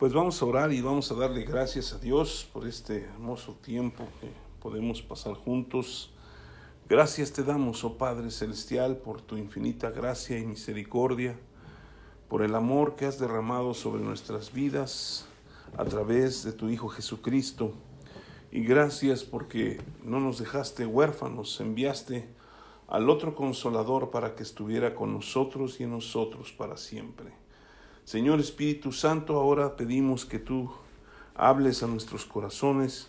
Pues vamos a orar y vamos a darle gracias a Dios por este hermoso tiempo que podemos pasar juntos. Gracias te damos, oh Padre Celestial, por tu infinita gracia y misericordia, por el amor que has derramado sobre nuestras vidas a través de tu Hijo Jesucristo. Y gracias porque no nos dejaste huérfanos, enviaste al otro consolador para que estuviera con nosotros y en nosotros para siempre. Señor Espíritu Santo, ahora pedimos que tú hables a nuestros corazones,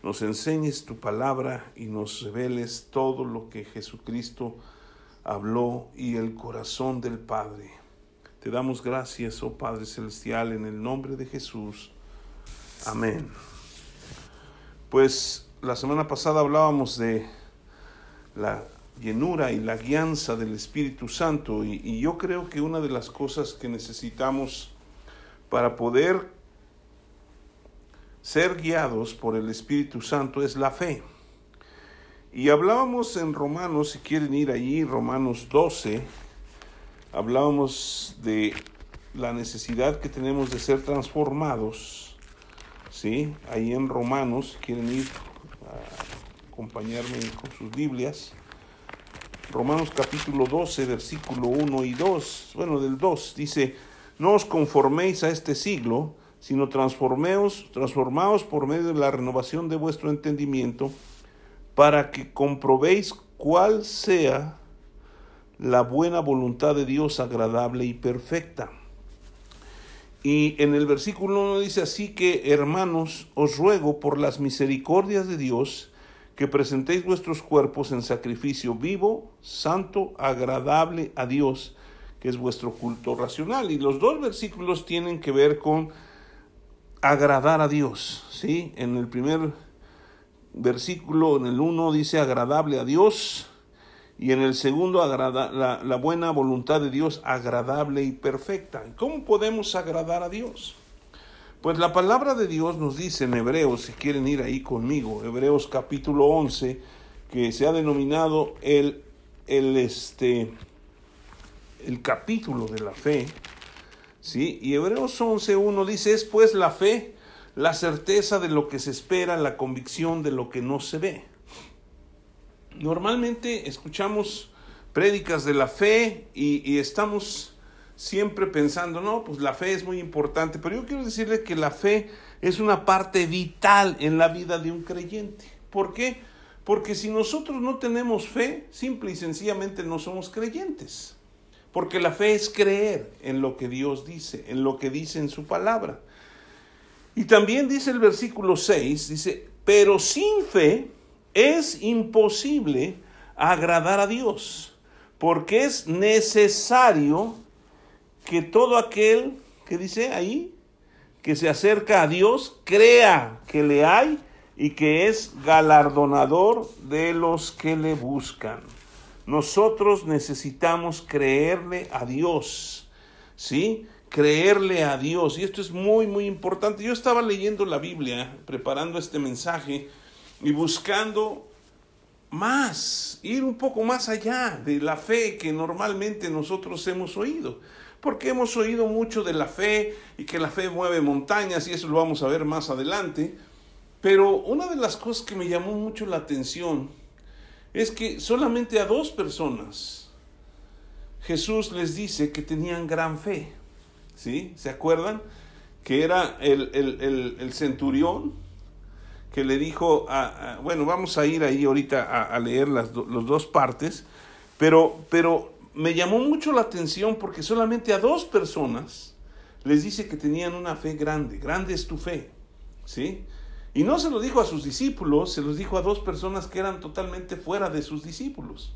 nos enseñes tu palabra y nos reveles todo lo que Jesucristo habló y el corazón del Padre. Te damos gracias, oh Padre Celestial, en el nombre de Jesús. Amén. Pues la semana pasada hablábamos de la llenura y la guianza del Espíritu Santo. Y, yo creo que una de las cosas que necesitamos para poder ser guiados por el Espíritu Santo es la fe. Y hablábamos en Romanos, si quieren ir allí, Romanos 12, hablábamos de la necesidad que tenemos de ser transformados. ¿Sí? Ahí en Romanos, si quieren ir a acompañarme con sus Biblias. Romanos capítulo 12, versículo 1 y 2, bueno, del 2, dice, no os conforméis a este siglo, sino transformeos, transformaos por medio de la renovación de vuestro entendimiento, para que comprobéis cuál sea la buena voluntad de Dios agradable y perfecta. Y en el versículo 1 dice así que, hermanos, os ruego por las misericordias de Dios, que presentéis vuestros cuerpos en sacrificio vivo, santo, agradable a Dios, que es vuestro culto racional. Y los dos versículos tienen que ver con agradar a Dios. ¿sí? En el primer versículo, en el uno, dice agradable a Dios, y en el segundo, la, la buena voluntad de Dios, agradable y perfecta. ¿Cómo podemos agradar a Dios? Pues la palabra de Dios nos dice en Hebreos, si quieren ir ahí conmigo, Hebreos capítulo 11, que se ha denominado el, el, este, el capítulo de la fe, ¿sí? Y Hebreos 11.1 dice, es pues la fe, la certeza de lo que se espera, la convicción de lo que no se ve. Normalmente escuchamos prédicas de la fe y, y estamos siempre pensando, no, pues la fe es muy importante, pero yo quiero decirle que la fe es una parte vital en la vida de un creyente. ¿Por qué? Porque si nosotros no tenemos fe, simple y sencillamente no somos creyentes. Porque la fe es creer en lo que Dios dice, en lo que dice en su palabra. Y también dice el versículo 6, dice, pero sin fe es imposible agradar a Dios, porque es necesario que todo aquel que dice ahí, que se acerca a Dios, crea que le hay y que es galardonador de los que le buscan. Nosotros necesitamos creerle a Dios, ¿sí? Creerle a Dios. Y esto es muy, muy importante. Yo estaba leyendo la Biblia, preparando este mensaje y buscando más, ir un poco más allá de la fe que normalmente nosotros hemos oído porque hemos oído mucho de la fe y que la fe mueve montañas y eso lo vamos a ver más adelante. Pero una de las cosas que me llamó mucho la atención es que solamente a dos personas Jesús les dice que tenían gran fe. ¿Sí? ¿Se acuerdan? Que era el, centurión que le dijo, bueno, vamos a ir ahí ahorita a, leer las dos partes, pero, pero me llamó mucho la atención porque solamente a dos personas les dice que tenían una fe grande. Grande es tu fe. ¿Sí? Y no se lo dijo a sus discípulos, se los dijo a dos personas que eran totalmente fuera de sus discípulos.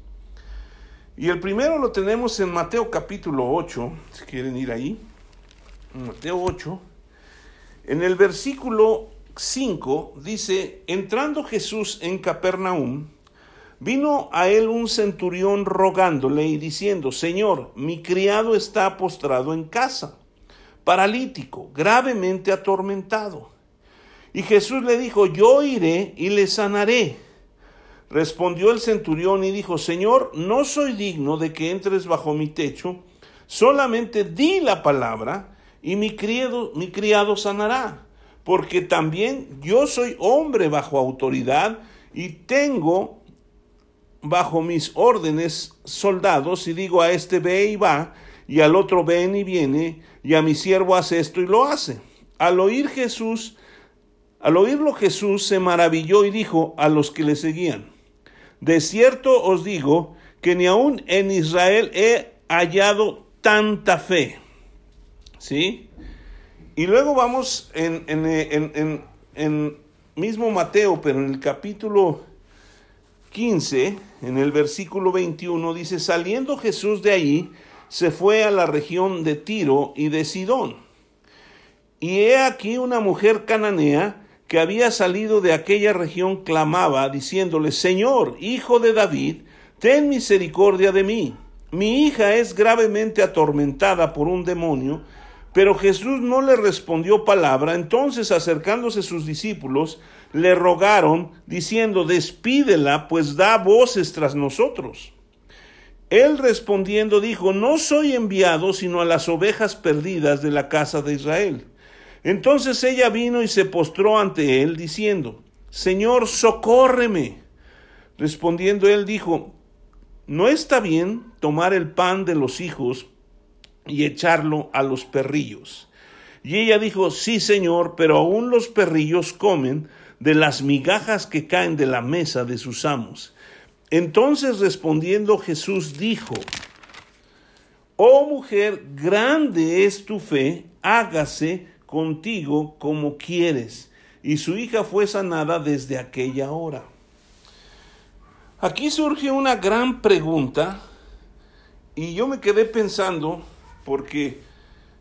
Y el primero lo tenemos en Mateo capítulo 8, si quieren ir ahí. Mateo 8. En el versículo 5 dice, entrando Jesús en Capernaum, Vino a él un centurión rogándole y diciendo, Señor, mi criado está postrado en casa, paralítico, gravemente atormentado. Y Jesús le dijo, yo iré y le sanaré. Respondió el centurión y dijo, Señor, no soy digno de que entres bajo mi techo, solamente di la palabra y mi criado, mi criado sanará, porque también yo soy hombre bajo autoridad y tengo bajo mis órdenes soldados y digo a este ve y va y al otro ven y viene y a mi siervo hace esto y lo hace. Al oír Jesús, al oírlo Jesús se maravilló y dijo a los que le seguían, de cierto os digo que ni aun en Israel he hallado tanta fe. ¿Sí? Y luego vamos en, en, en, mismo Mateo, pero en el capítulo 15, en el versículo 21, dice, saliendo Jesús de ahí, se fue a la región de Tiro y de Sidón. Y he aquí una mujer cananea que había salido de aquella región clamaba, diciéndole, Señor, hijo de David, ten misericordia de mí. Mi hija es gravemente atormentada por un demonio. Pero Jesús no le respondió palabra. Entonces, acercándose sus discípulos, le rogaron, diciendo, despídela, pues da voces tras nosotros. Él respondiendo dijo, no soy enviado sino a las ovejas perdidas de la casa de Israel. Entonces ella vino y se postró ante él, diciendo, Señor, socórreme. Respondiendo él dijo, no está bien tomar el pan de los hijos y echarlo a los perrillos. Y ella dijo, sí, Señor, pero aún los perrillos comen de las migajas que caen de la mesa de sus amos. Entonces respondiendo Jesús dijo, Oh mujer, grande es tu fe, hágase contigo como quieres. Y su hija fue sanada desde aquella hora. Aquí surge una gran pregunta y yo me quedé pensando porque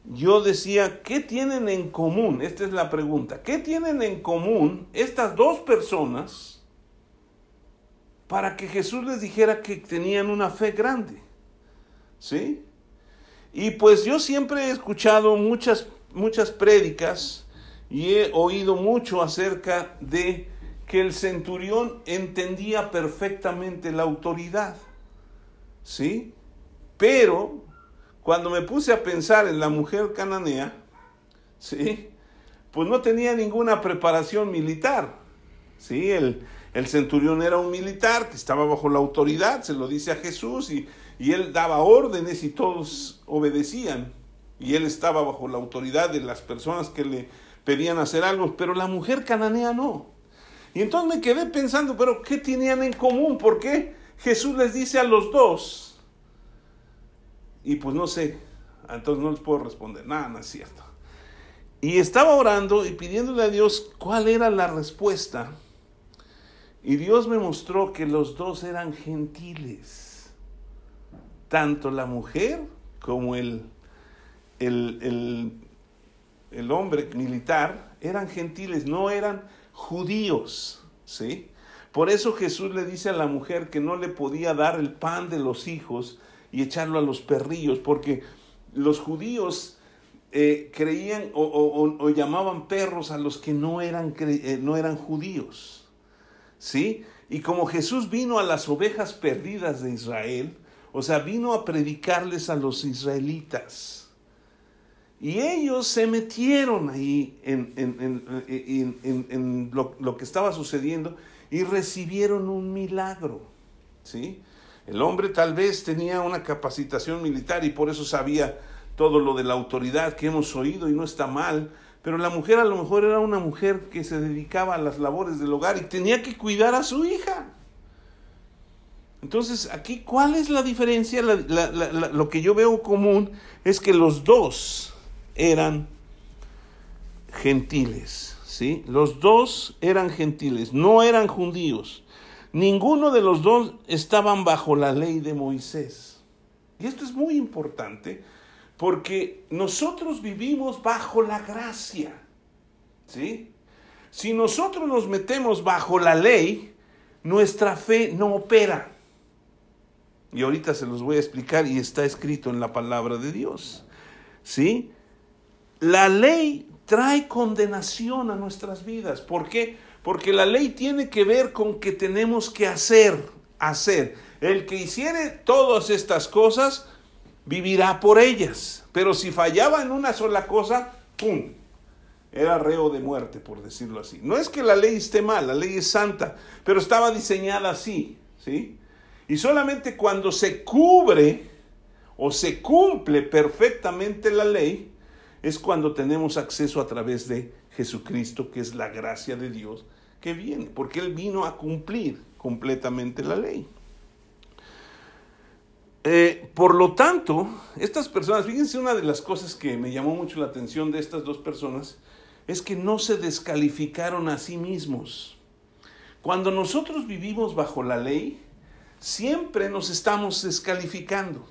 yo decía, ¿qué tienen en común? Esta es la pregunta. ¿Qué tienen en común estas dos personas? para que Jesús les dijera que tenían una fe grande. ¿Sí? Y pues yo siempre he escuchado muchas, muchas prédicas y he oído mucho acerca de que el centurión entendía perfectamente la autoridad. ¿Sí? Pero cuando me puse a pensar en la mujer cananea, ¿sí? Pues no tenía ninguna preparación militar. ¿Sí? El, el centurión era un militar que estaba bajo la autoridad, se lo dice a Jesús, y, él daba órdenes y todos obedecían. Y él estaba bajo la autoridad de las personas que le pedían hacer algo, pero la mujer cananea no. Y entonces me quedé pensando, pero ¿qué tenían en común? ¿Por qué Jesús les dice a los dos? Y pues no sé, entonces no les puedo responder, nada, no es cierto. Y estaba orando y pidiéndole a Dios cuál era la respuesta y Dios me mostró que los dos eran gentiles, tanto la mujer como el, el, el, hombre militar eran gentiles, no eran judíos, ¿sí? Por eso Jesús le dice a la mujer que no le podía dar el pan de los hijos y echarlo a los perrillos, porque los judíos eh, creían o, llamaban perros a los que no eran, eh, no eran judíos. ¿sí? Y como Jesús vino a las ovejas perdidas de Israel, o sea, vino a predicarles a los israelitas. Y ellos se metieron ahí en, en, lo, lo, que estaba sucediendo y recibieron un milagro. ¿sí? El hombre tal vez tenía una capacitación militar y por eso sabía todo lo de la autoridad que hemos oído y no está mal, pero la mujer a lo mejor era una mujer que se dedicaba a las labores del hogar y tenía que cuidar a su hija. Entonces, aquí, ¿cuál es la diferencia? lo que yo veo común es que los dos eran gentiles, ¿sí? Los dos eran gentiles, no eran judíos. Ninguno de los dos estaban bajo la ley de Moisés. Y esto es muy importante porque nosotros vivimos bajo la gracia. ¿Sí? Si nosotros nos metemos bajo la ley, nuestra fe no opera. Y ahorita se los voy a explicar y está escrito en la palabra de Dios. ¿Sí? La ley trae condenación a nuestras vidas. ¿Por qué? Porque la ley tiene que ver con que tenemos que hacer, hacer. El que hiciere todas estas cosas vivirá por ellas. Pero si fallaba en una sola cosa, ¡pum! Era reo de muerte, por decirlo así. No es que la ley esté mal, la ley es santa, pero estaba diseñada así, ¿sí? Y solamente cuando se cubre o se cumple perfectamente la ley, es cuando tenemos acceso a través de Jesucristo, que es la gracia de Dios que viene, porque Él vino a cumplir completamente la ley. Eh, por lo tanto, estas personas, fíjense una de las cosas que me llamó mucho la atención de estas dos personas, es que no se descalificaron a sí mismos. Cuando nosotros vivimos bajo la ley, siempre nos estamos descalificando.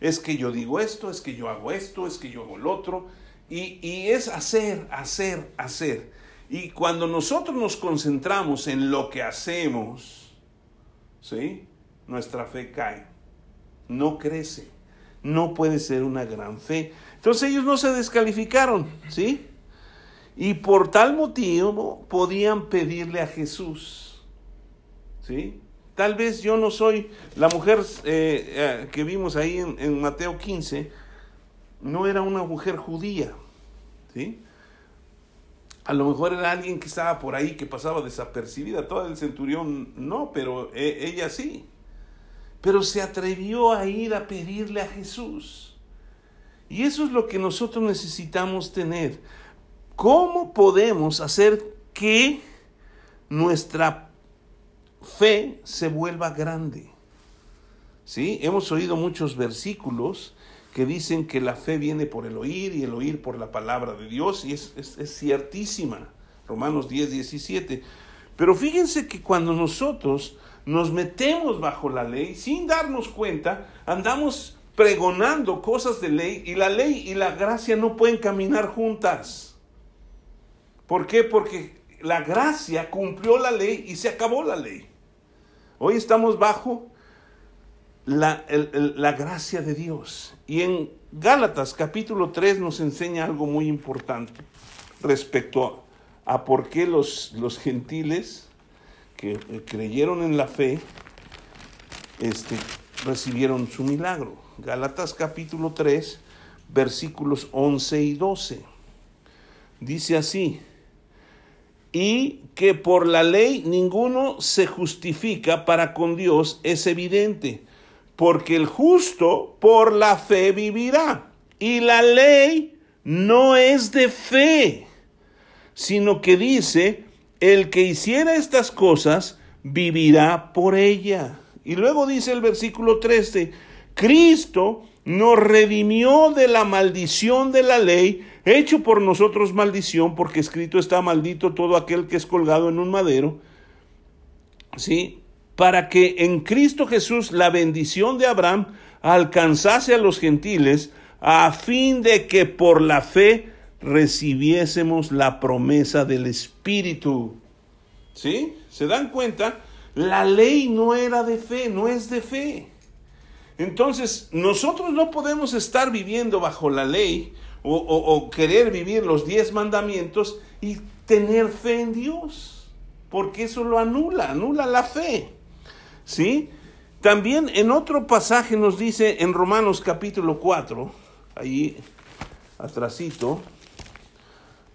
Es que yo digo esto, es que yo hago esto, es que yo hago lo otro, y, y es hacer, hacer, hacer. Y cuando nosotros nos concentramos en lo que hacemos, ¿sí? Nuestra fe cae, no crece, no puede ser una gran fe. Entonces ellos no se descalificaron, ¿sí? Y por tal motivo podían pedirle a Jesús, ¿sí? Tal vez yo no soy la mujer eh, eh, que vimos ahí en, en Mateo 15, no era una mujer judía, ¿sí? A lo mejor era alguien que estaba por ahí, que pasaba desapercibida. Todo el centurión no, pero e, ella sí. Pero se atrevió a ir a pedirle a Jesús. Y eso es lo que nosotros necesitamos tener. ¿Cómo podemos hacer que nuestra fe se vuelva grande? ¿Sí? Hemos oído muchos versículos que dicen que la fe viene por el oír y el oír por la palabra de Dios, y es, ciertísima, Romanos 10, 17. Pero fíjense que cuando nosotros nos metemos bajo la ley, sin darnos cuenta, andamos pregonando cosas de ley, y la ley y la gracia no pueden caminar juntas. ¿Por qué? Porque la gracia cumplió la ley y se acabó la ley. Hoy estamos bajo la, la, gracia de Dios. Y en Gálatas capítulo 3 nos enseña algo muy importante respecto a, por qué los, los, gentiles que eh, creyeron en la fe este, recibieron su milagro. Gálatas capítulo 3 versículos 11 y 12. Dice así, y que por la ley ninguno se justifica para con Dios es evidente porque el justo por la fe vivirá. Y la ley no es de fe, sino que dice, el que hiciera estas cosas vivirá por ella. Y luego dice el versículo 13, Cristo nos redimió de la maldición de la ley, hecho por nosotros maldición, porque escrito está maldito todo aquel que es colgado en un madero. ¿Sí? Para que en Cristo Jesús la bendición de Abraham alcanzase a los gentiles, a fin de que por la fe recibiésemos la promesa del Espíritu. ¿Sí? ¿Se dan cuenta? La ley no era de fe, no es de fe. Entonces, nosotros no podemos estar viviendo bajo la ley o, o querer vivir los diez mandamientos y tener fe en Dios, porque eso lo anula, anula la fe. ¿Sí? También en otro pasaje nos dice en Romanos capítulo 4, ahí atrasito,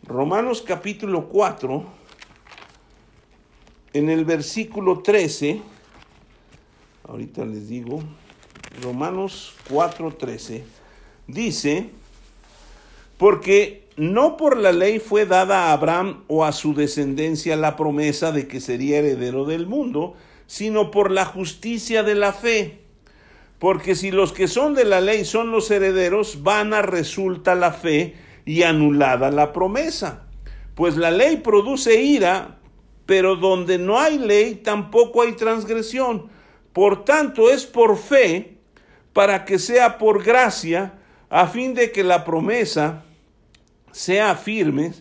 Romanos capítulo 4, en el versículo 13, ahorita les digo, Romanos 4, 13, dice, porque no por la ley fue dada a Abraham o a su descendencia la promesa de que sería heredero del mundo, sino por la justicia de la fe. Porque si los que son de la ley son los herederos, vana resulta la fe y anulada la promesa. Pues la ley produce ira, pero donde no hay ley tampoco hay transgresión. Por tanto es por fe, para que sea por gracia, a fin de que la promesa sea firme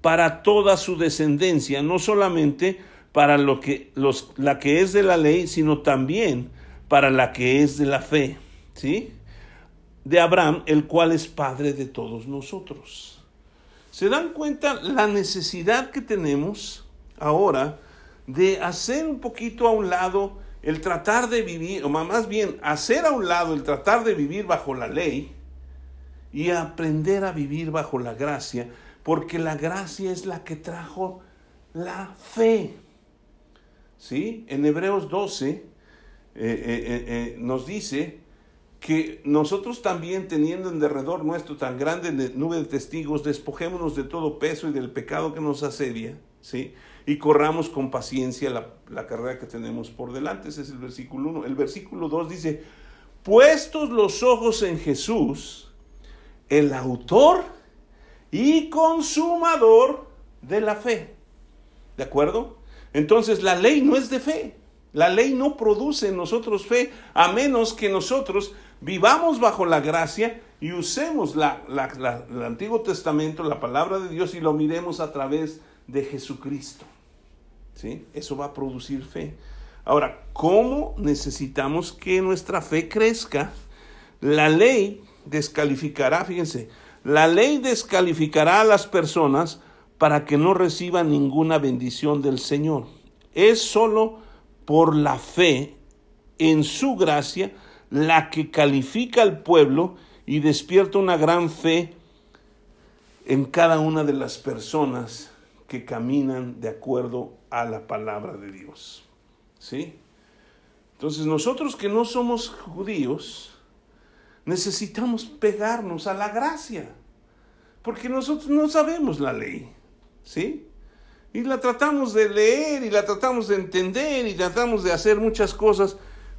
para toda su descendencia, no solamente para lo que, los, la que es de la ley, sino también para la que es de la fe, ¿sí? De Abraham, el cual es padre de todos nosotros. ¿Se dan cuenta la necesidad que tenemos ahora de hacer un poquito a un lado el tratar de vivir, o más bien hacer a un lado el tratar de vivir bajo la ley y aprender a vivir bajo la gracia, porque la gracia es la que trajo la fe. ¿Sí? En Hebreos 12 eh, eh, eh, nos dice que nosotros también teniendo en derredor nuestro tan grande nube de testigos, despojémonos de todo peso y del pecado que nos asedia, ¿sí? Y corramos con paciencia la, la carrera que tenemos por delante. Ese es el versículo 1. El versículo 2 dice, puestos los ojos en Jesús, el autor y consumador de la fe. ¿De acuerdo? Entonces la ley no es de fe. La ley no produce en nosotros fe a menos que nosotros vivamos bajo la gracia y usemos la, el Antiguo Testamento, la palabra de Dios y lo miremos a través de Jesucristo. ¿Sí? Eso va a producir fe. Ahora, ¿cómo necesitamos que nuestra fe crezca? La ley descalificará, fíjense, la ley descalificará a las personas para que no reciban ninguna bendición del Señor. Es solo por la fe en su gracia la que califica al pueblo y despierta una gran fe en cada una de las personas que caminan de acuerdo a la palabra de Dios. ¿Sí? Entonces nosotros que no somos judíos, necesitamos pegarnos a la gracia, porque nosotros no sabemos la ley, ¿sí? Y la tratamos de leer y la tratamos de entender y tratamos de hacer muchas cosas,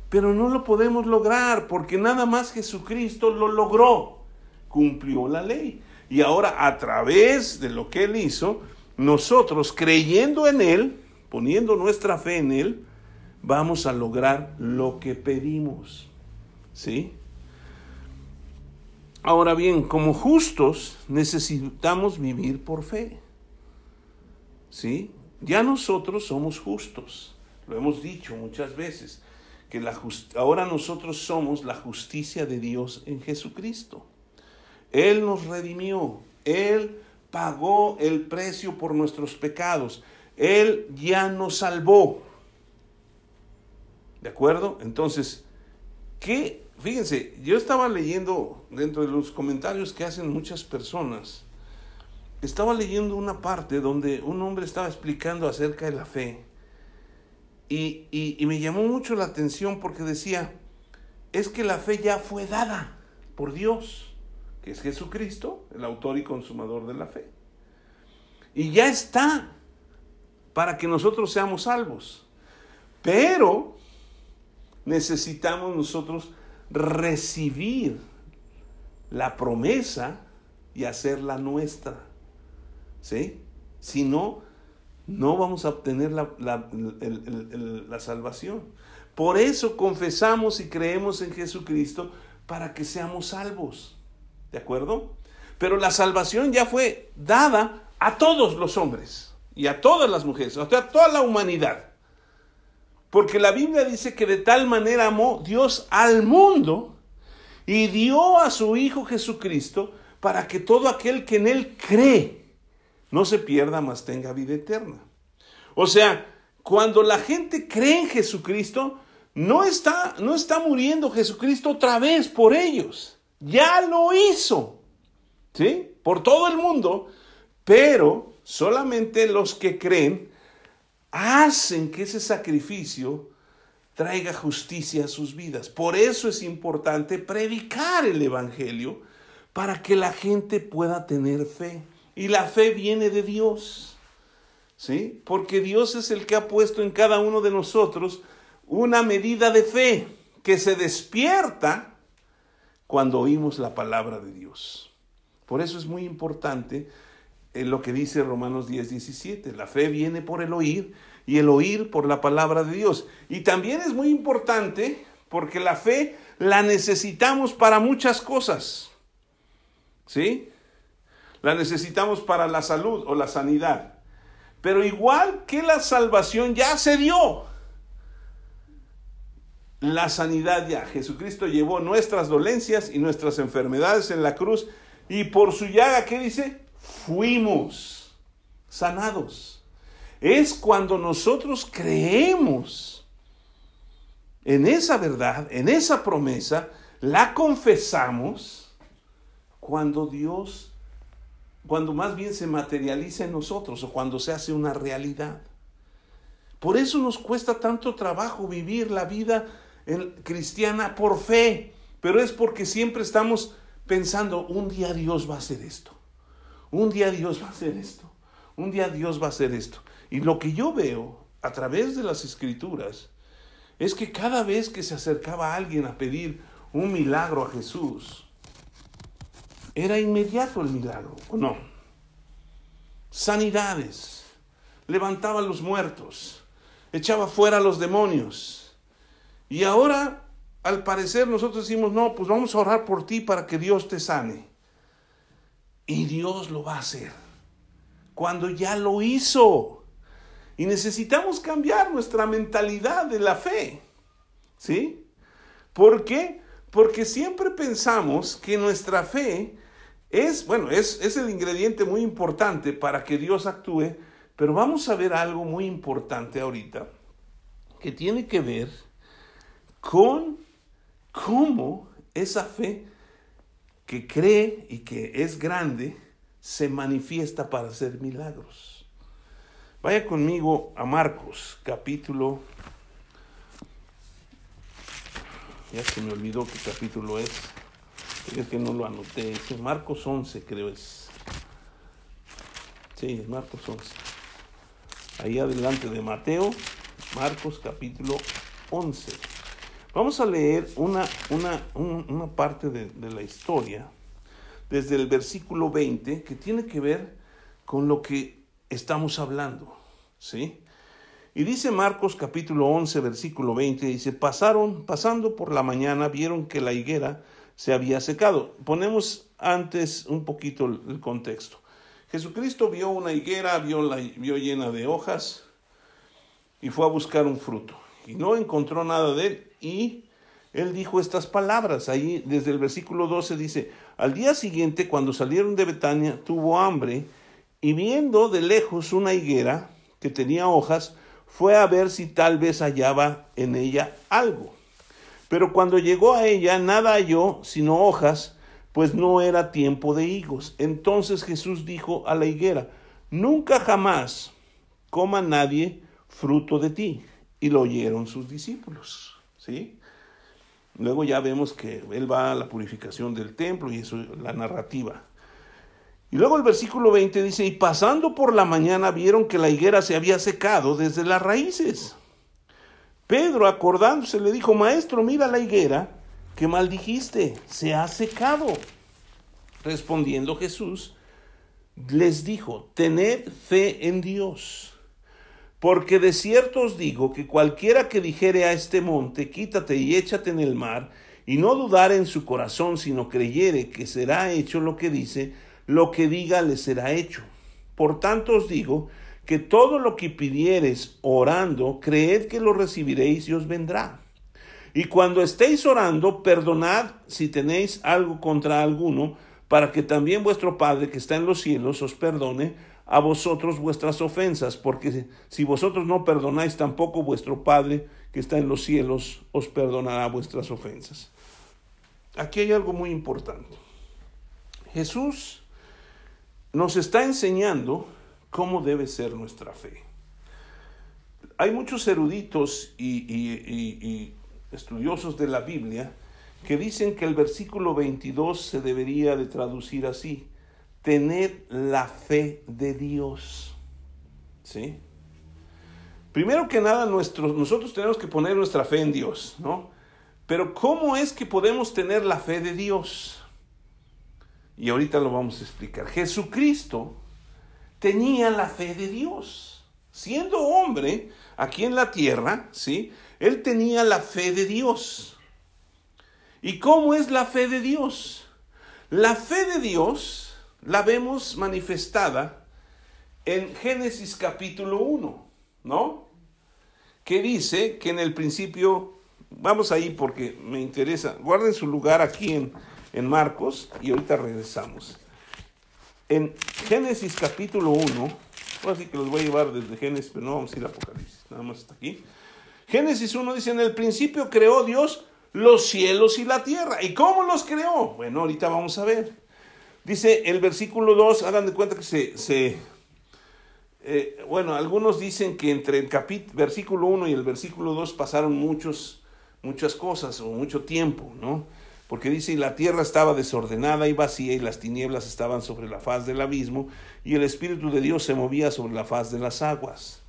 pero no lo podemos lograr porque nada más Jesucristo lo logró, cumplió la ley. Y ahora a través de lo que Él hizo, nosotros creyendo en Él, poniendo nuestra fe en Él, vamos a lograr lo que pedimos. ¿Sí? Ahora bien, como justos necesitamos vivir por fe. ¿Sí? Ya nosotros somos justos. Lo hemos dicho muchas veces que la ahora nosotros somos la justicia de Dios en Jesucristo. Él nos redimió, Él pagó el precio por nuestros pecados, Él ya nos salvó. ¿De acuerdo? Entonces, ¿qué? Fíjense, yo estaba leyendo dentro de los comentarios que hacen muchas personas, estaba leyendo una parte donde un hombre estaba explicando acerca de la fe y, me llamó mucho la atención porque decía, es que la fe ya fue dada por Dios, que es Jesucristo, el autor y consumador de la fe. Y ya está para que nosotros seamos salvos. Pero necesitamos nosotros recibir la promesa y hacerla nuestra. ¿Sí? Si no, no vamos a obtener la, la, salvación. Por eso confesamos y creemos en Jesucristo para que seamos salvos. ¿De acuerdo? Pero la salvación ya fue dada a todos los hombres y a todas las mujeres, o sea, a toda la humanidad. Porque la Biblia dice que de tal manera amó Dios al mundo y dio a su Hijo Jesucristo para que todo aquel que en Él cree, no se pierda, mas tenga vida eterna. O sea, cuando la gente cree en Jesucristo, no está, no está muriendo Jesucristo otra vez por ellos. Ya lo hizo. ¿Sí? Por todo el mundo. Pero solamente los que creen hacen que ese sacrificio traiga justicia a sus vidas. Por eso es importante predicar el Evangelio para que la gente pueda tener fe. Y la fe viene de Dios. ¿Sí? Porque Dios es el que ha puesto en cada uno de nosotros una medida de fe que se despierta cuando oímos la palabra de Dios. Por eso es muy importante en lo que dice Romanos 10, 17. La fe viene por el oír y el oír por la palabra de Dios. Y también es muy importante porque la fe la necesitamos para muchas cosas. ¿Sí? La necesitamos para la salud o la sanidad. Pero igual que la salvación ya se dio. La sanidad ya. Jesucristo llevó nuestras dolencias y nuestras enfermedades en la cruz. Y por su llaga, ¿qué dice? Fuimos sanados. Es cuando nosotros creemos en esa verdad, en esa promesa, la confesamos cuando Dios, cuando más bien se materializa en nosotros o cuando se hace una realidad. Por eso nos cuesta tanto trabajo vivir la vida cristiana por fe, pero es porque siempre estamos pensando, un día Dios va a hacer esto, un día Dios va a hacer esto, un día Dios va a hacer esto. Y lo que yo veo a través de las escrituras es que cada vez que se acercaba alguien a pedir un milagro a Jesús, era inmediato el milagro, ¿o no? Sanidades, levantaba a los muertos, echaba fuera a los demonios. Y ahora, al parecer, nosotros decimos, no, pues vamos a orar por ti para que Dios te sane. Y Dios lo va a hacer. Cuando ya lo hizo. Y necesitamos cambiar nuestra mentalidad de la fe. ¿Sí? ¿Por qué? Porque siempre pensamos que nuestra fe es, bueno, es, es el ingrediente muy importante para que Dios actúe, pero vamos a ver algo muy importante ahorita que tiene que ver con cómo esa fe que cree y que es grande se manifiesta para hacer milagros. Vaya conmigo a Marcos, capítulo... Ya se me olvidó qué capítulo es. Es que no lo anoté. Es Marcos 11, creo es. Sí, Marcos 11 ahí adelante de Mateo, Marcos capítulo 11. Vamos a leer una, una, parte de, de, la historia desde el versículo 20 que tiene que ver con lo que estamos hablando. ¿sí? Y dice Marcos capítulo 11, versículo 20, dice, pasaron, pasando por la mañana, vieron que la higuera se había secado. Ponemos antes un poquito el contexto. Jesucristo vio una higuera, vio, la, vio llena de hojas y fue a buscar un fruto. Y no encontró nada de él. Y él dijo estas palabras. Ahí desde el versículo 12 dice, al día siguiente cuando salieron de Betania tuvo hambre y viendo de lejos una higuera que tenía hojas, fue a ver si tal vez hallaba en ella algo. Pero cuando llegó a ella nada halló sino hojas pues no era tiempo de higos. Entonces Jesús dijo a la higuera, nunca jamás coma nadie fruto de ti. Y lo oyeron sus discípulos. ¿sí? Luego ya vemos que él va a la purificación del templo y eso es la narrativa. Y luego el versículo 20 dice, y pasando por la mañana vieron que la higuera se había secado desde las raíces. Pedro, acordándose, le dijo, maestro, mira la higuera ¿Qué maldijiste? Se ha secado. Respondiendo Jesús, les dijo, tened fe en Dios. Porque de cierto os digo que cualquiera que dijere a este monte, quítate y échate en el mar, y no dudare en su corazón, sino creyere que será hecho lo que dice, lo que diga le será hecho. Por tanto os digo que todo lo que pidiereis orando, creed que lo recibiréis y os vendrá. Y cuando estéis orando, perdonad si tenéis algo contra alguno, para que también vuestro Padre que está en los cielos os perdone a vosotros vuestras ofensas, porque si vosotros no perdonáis, tampoco vuestro Padre que está en los cielos os perdonará vuestras ofensas. Aquí hay algo muy importante. Jesús nos está enseñando cómo debe ser nuestra fe. Hay muchos eruditos y, estudiosos de la Biblia que dicen que el versículo 22 se debería de traducir así, tener la fe de Dios. ¿Sí? Primero que nada, nosotros tenemos que poner nuestra fe en Dios, ¿no? Pero ¿cómo es que podemos tener la fe de Dios? Y ahorita lo vamos a explicar. Jesucristo tenía la fe de Dios. Siendo hombre aquí en la tierra, ¿sí? Él tenía la fe de Dios. ¿Y cómo es la fe de Dios? La fe de Dios la vemos manifestada en Génesis capítulo 1, ¿no? Que dice que en el principio, vamos ahí porque me interesa, guarden su lugar aquí en, en Marcos y ahorita regresamos. En Génesis capítulo 1, así que los voy a llevar desde Génesis, pero no vamos a ir a Apocalipsis, nada más hasta aquí. Génesis 1 dice, en el principio creó Dios los cielos y la tierra. ¿Y cómo los creó? Bueno, ahorita vamos a ver. Dice el versículo 2, hagan de cuenta que se... eh, bueno, algunos dicen que entre el versículo 1 y el versículo 2 pasaron muchos, muchas cosas o mucho tiempo, ¿no? Porque dice, y la tierra estaba desordenada y vacía, y las tinieblas estaban sobre la faz del abismo, y el Espíritu de Dios se movía sobre la faz de las aguas.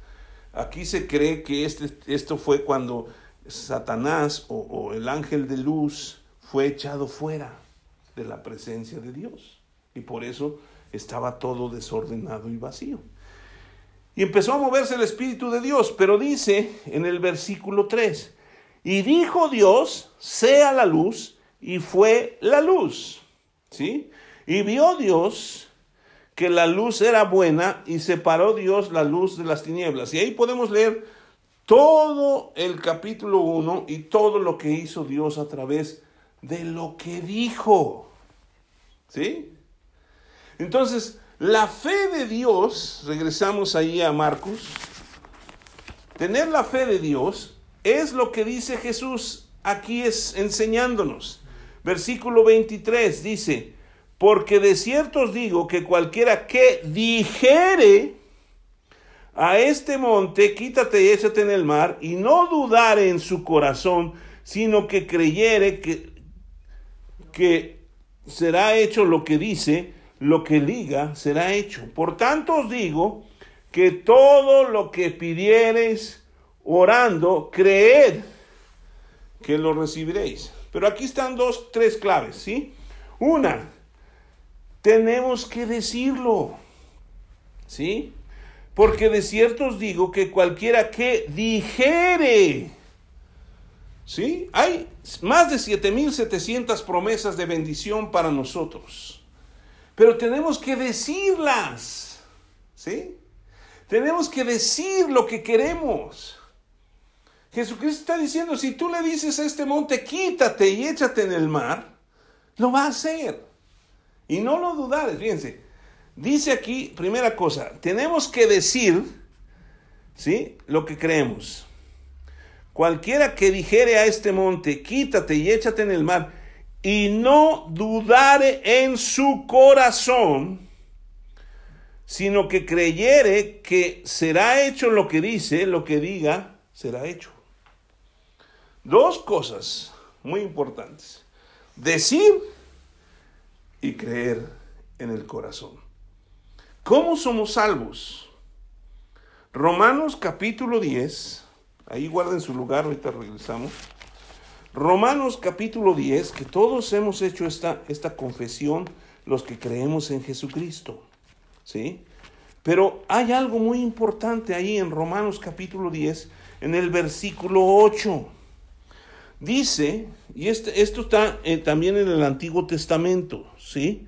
Aquí se cree que este, esto fue cuando Satanás o, o el ángel de luz fue echado fuera de la presencia de Dios, y por eso estaba todo desordenado y vacío. Y empezó a moverse el Espíritu de Dios, pero dice en el versículo 3, y dijo Dios, sea la luz, y fue la luz. ¿Sí? Y vio Dios que la luz era buena y separó Dios la luz de las tinieblas. Y ahí podemos leer todo el capítulo 1 y todo lo que hizo Dios a través de lo que dijo. ¿Sí? Entonces, la fe de Dios, regresamos ahí a Marcos, tener la fe de Dios es lo que dice Jesús aquí es enseñándonos. Versículo 23 dice, porque de cierto os digo que cualquiera que dijere a este monte, quítate y échate en el mar, y no dudare en su corazón, sino que creyere que, que será hecho lo que dice, lo que liga será hecho. Por tanto os digo que todo lo que pidiereis orando, creed que lo recibiréis. Pero aquí están dos, tres claves, ¿sí? Una, tenemos que decirlo, ¿sí? Porque de cierto os digo que cualquiera que dijere, ¿sí? Hay más de 7.700 promesas de bendición para nosotros, pero tenemos que decirlas, ¿sí? Tenemos que decir lo que queremos. Jesucristo está diciendo, si tú le dices a este monte, quítate y échate en el mar, lo va a hacer. Y no lo dudares, fíjense. Dice aquí, primera cosa, tenemos que decir, ¿sí? Lo que creemos. Cualquiera que dijere a este monte, quítate y échate en el mar, y no dudare en su corazón, sino que creyere que será hecho lo que dice, lo que diga, será hecho. Dos cosas muy importantes. Decir y creer en el corazón. ¿Cómo somos salvos? Romanos capítulo 10, ahí guarden su lugar, ahorita regresamos. Romanos capítulo 10, que todos hemos hecho esta, esta confesión, los que creemos en Jesucristo. ¿Sí? Pero hay algo muy importante ahí en Romanos capítulo 10, en el versículo 8. Dice, y este, esto está eh, también en el Antiguo Testamento, ¿sí?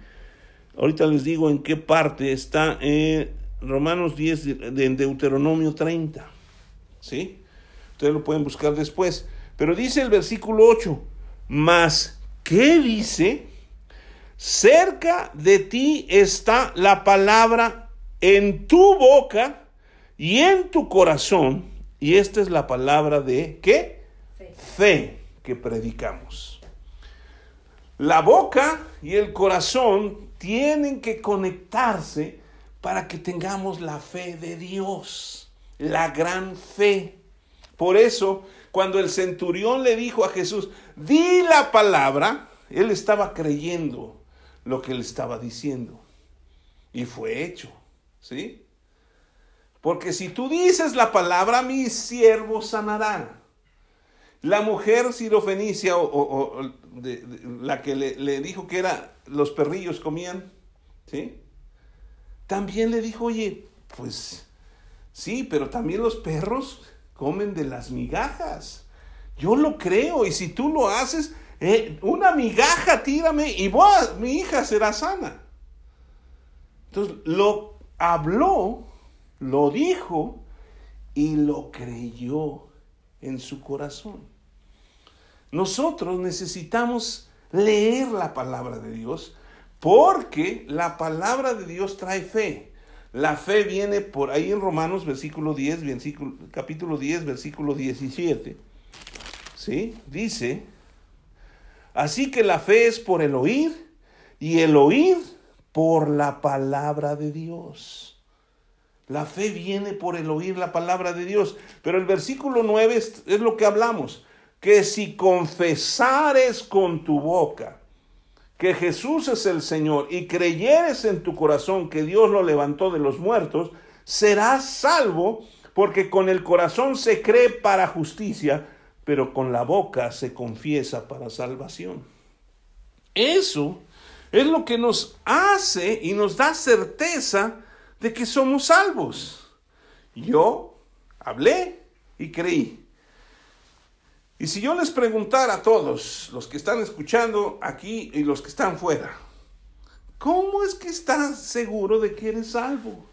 Ahorita les digo en qué parte está en Romanos 10, en Deuteronomio 30, ¿sí? Ustedes lo pueden buscar después. Pero dice el versículo 8, mas, ¿qué dice? Cerca de ti está la palabra en tu boca y en tu corazón. Y esta es la palabra de, ¿qué? Fe. Fe que predicamos. La boca y el corazón tienen que conectarse para que tengamos la fe de Dios, la gran fe. Por eso, cuando el centurión le dijo a Jesús, di la palabra, él estaba creyendo lo que él estaba diciendo. Y fue hecho, ¿sí? Porque si tú dices la palabra, mi siervo sanará. La mujer sirofenicia o, de, la que le, dijo que era los perrillos comían, ¿sí? También le dijo, oye, pues sí, pero también los perros comen de las migajas. Yo lo creo y si tú lo haces, eh, una migaja tírame y mi hija será sana. Entonces lo habló, lo dijo y lo creyó en su corazón. Nosotros necesitamos leer la palabra de Dios porque la palabra de Dios trae fe. La fe viene por ahí en Romanos, versículo 10, versículo, capítulo 10, versículo 17. ¿Sí? Dice, así que la fe es por el oír y el oír por la palabra de Dios. La fe viene por el oír la palabra de Dios. Pero el versículo 9 es, es lo que hablamos, que si confesares con tu boca que Jesús es el Señor y creyeres en tu corazón que Dios lo levantó de los muertos, serás salvo, porque con el corazón se cree para justicia, pero con la boca se confiesa para salvación. Eso es lo que nos hace y nos da certeza de que somos salvos. Yo hablé y creí. Y si yo les preguntara a todos los que están escuchando aquí y los que están fuera, ¿cómo es que estás seguro de que eres salvo?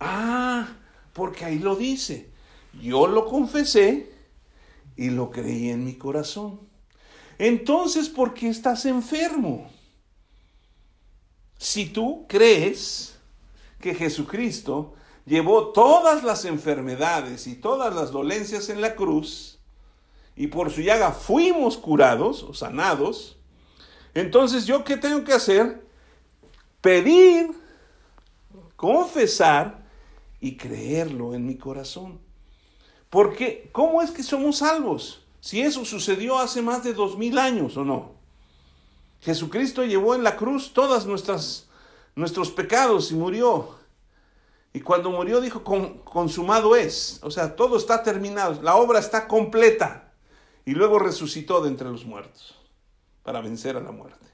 Ah, porque ahí lo dice. Yo lo confesé y lo creí en mi corazón. Entonces, ¿por qué estás enfermo? Si tú crees que Jesucristo llevó todas las enfermedades y todas las dolencias en la cruz, y por su llaga fuimos curados o sanados, entonces yo qué tengo que hacer? Pedir, confesar y creerlo en mi corazón. Porque, ¿cómo es que somos salvos? Si eso sucedió hace más de dos mil años o no. Jesucristo llevó en la cruz todas nuestras nuestros pecados y murió. Y cuando murió dijo, consumado es. O sea, todo está terminado, la obra está completa y luego resucitó de entre los muertos para vencer a la muerte.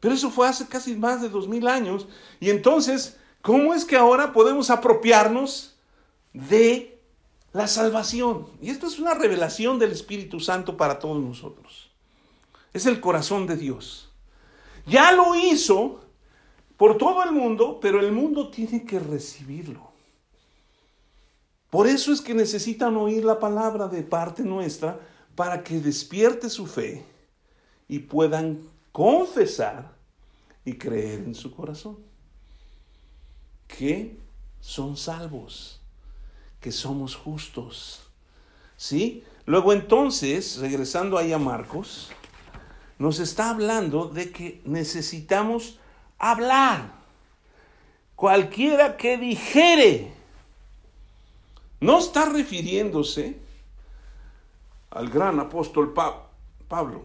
Pero eso fue hace casi más de dos mil años. Y entonces, ¿cómo es que ahora podemos apropiarnos de la salvación? Y esto es una revelación del Espíritu Santo para todos nosotros. Es el corazón de Dios. Ya lo hizo por todo el mundo, pero el mundo tiene que recibirlo. Por eso es que necesitan oír la palabra de parte nuestra para que despierte su fe y puedan confesar y creer en su corazón que son salvos, que somos justos. ¿Sí? Luego entonces, regresando ahí a Marcos, nos está hablando de que necesitamos hablar. Cualquiera que dijere, no está refiriéndose al gran apóstol Pablo.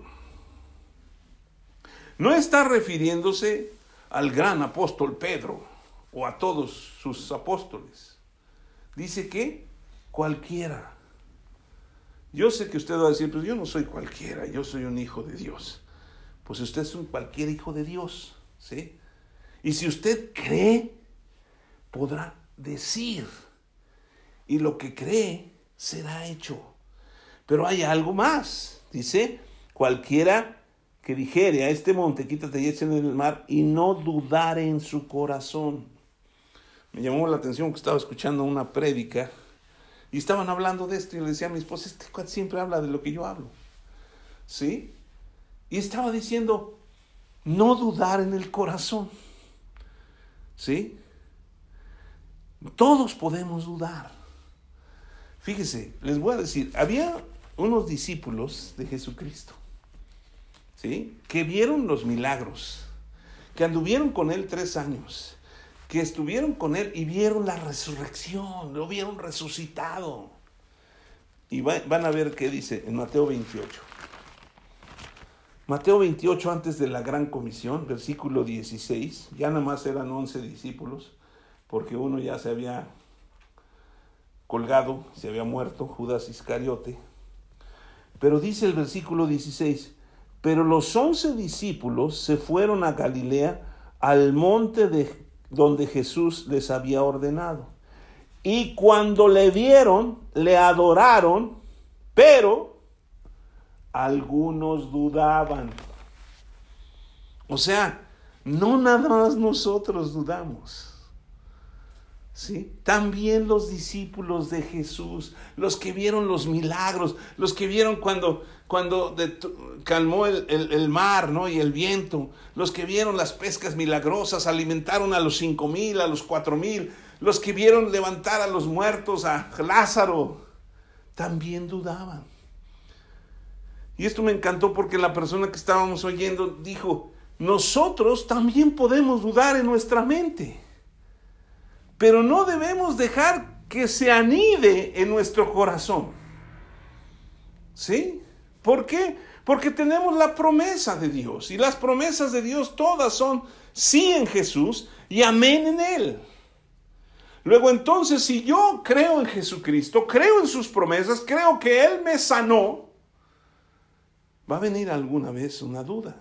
No está refiriéndose al gran apóstol Pedro o a todos sus apóstoles. Dice que cualquiera. Yo sé que usted va a decir, pues yo no soy cualquiera, yo soy un hijo de Dios. Pues usted es un cualquier hijo de Dios, ¿sí? Y si usted cree, podrá decir. Y lo que cree será hecho. Pero hay algo más. Dice, cualquiera que dijere a este monte, quítate y échale en el mar, y no dudare en su corazón. Me llamó la atención que estaba escuchando una prédica y estaban hablando de esto y le decía a mi esposa, este cuate siempre habla de lo que yo hablo. ¿Sí? Y estaba diciendo, no dudar en el corazón. ¿Sí? Todos podemos dudar. Fíjese, les voy a decir, había unos discípulos de Jesucristo, ¿sí? Que vieron los milagros, que anduvieron con él tres años, que estuvieron con él y vieron la resurrección, lo vieron resucitado. Y van a ver qué dice en Mateo 28. Mateo 28 antes de la gran comisión, versículo 16, ya nada más eran 11 discípulos, porque uno ya se había colgado, se había muerto, Judas Iscariote. Pero dice el versículo 16, pero los once discípulos se fueron a Galilea al monte de donde Jesús les había ordenado. Y cuando le vieron, le adoraron, pero algunos dudaban. O sea, no nada más nosotros dudamos. ¿Sí? También los discípulos de Jesús, los que vieron los milagros, los que vieron cuando, cuando calmó el, el, mar ¿no? y el viento, los que vieron las pescas milagrosas, alimentaron a los cinco mil, a los cuatro mil, los que vieron levantar a los muertos, a Lázaro, también dudaban. Y esto me encantó porque la persona que estábamos oyendo dijo, nosotros también podemos dudar en nuestra mente. Pero no debemos dejar que se anide en nuestro corazón. ¿Sí? ¿Por qué? Porque tenemos la promesa de Dios. Y las promesas de Dios todas son sí en Jesús y amén en Él. Luego entonces, si yo creo en Jesucristo, creo en sus promesas, creo que Él me sanó, va a venir alguna vez una duda.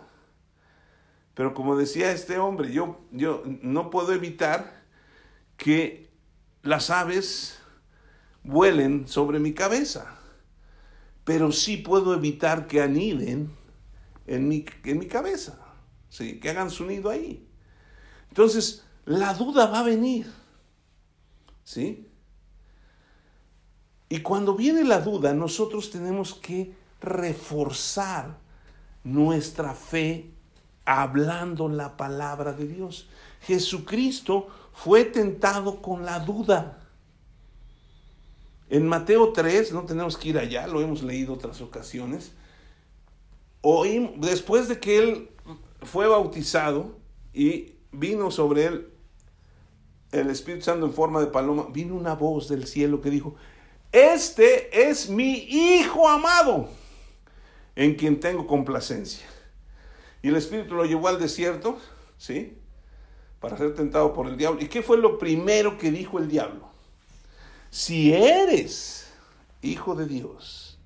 Pero como decía este hombre, yo, yo no puedo evitar que las aves vuelen sobre mi cabeza, pero sí puedo evitar que aniden en mi, en mi cabeza, ¿sí? que hagan su nido ahí. Entonces, la duda va a venir, ¿sí? Y cuando viene la duda, nosotros tenemos que reforzar nuestra fe hablando la palabra de Dios. Jesucristo fue tentado con la duda. En Mateo 3, no tenemos que ir allá, lo hemos leído otras ocasiones. Después de que él fue bautizado y vino sobre él el Espíritu Santo en forma de paloma, vino una voz del cielo que dijo, este es mi Hijo amado, en quien tengo complacencia. Y el Espíritu lo llevó al desierto, ¿sí? Para ser tentado por el diablo. ¿Y qué fue lo primero que dijo el diablo? Si eres hijo de Dios,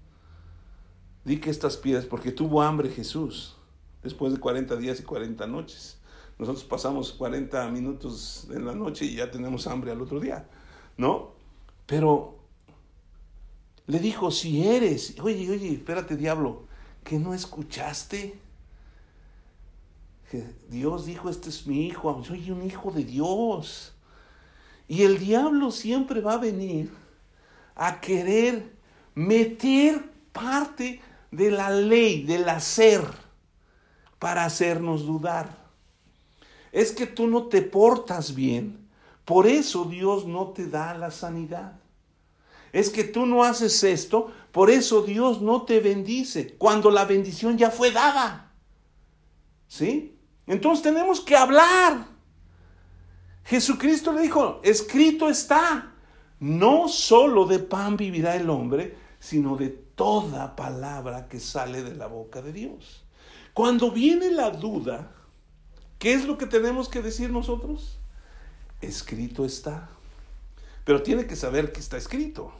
di que estas piedras, porque tuvo hambre Jesús después de 40 días y 40 noches. Nosotros pasamos 40 minutos en la noche y ya tenemos hambre al otro día, ¿no? Pero le dijo, si eres, oye, oye, espérate diablo, que no escuchaste Dios dijo, este es mi hijo, soy un hijo de Dios. Y el diablo siempre va a venir a querer meter parte de la ley, del hacer, para hacernos dudar. Es que tú no te portas bien, por eso Dios no te da la sanidad. Es que tú no haces esto, por eso Dios no te bendice, cuando la bendición ya fue dada. ¿Sí? Entonces tenemos que hablar. Jesucristo le dijo, escrito está, no solo de pan vivirá el hombre, sino de toda palabra que sale de la boca de Dios. Cuando viene la duda, ¿qué es lo que tenemos que decir nosotros? Escrito está. Pero tiene que saber que está escrito.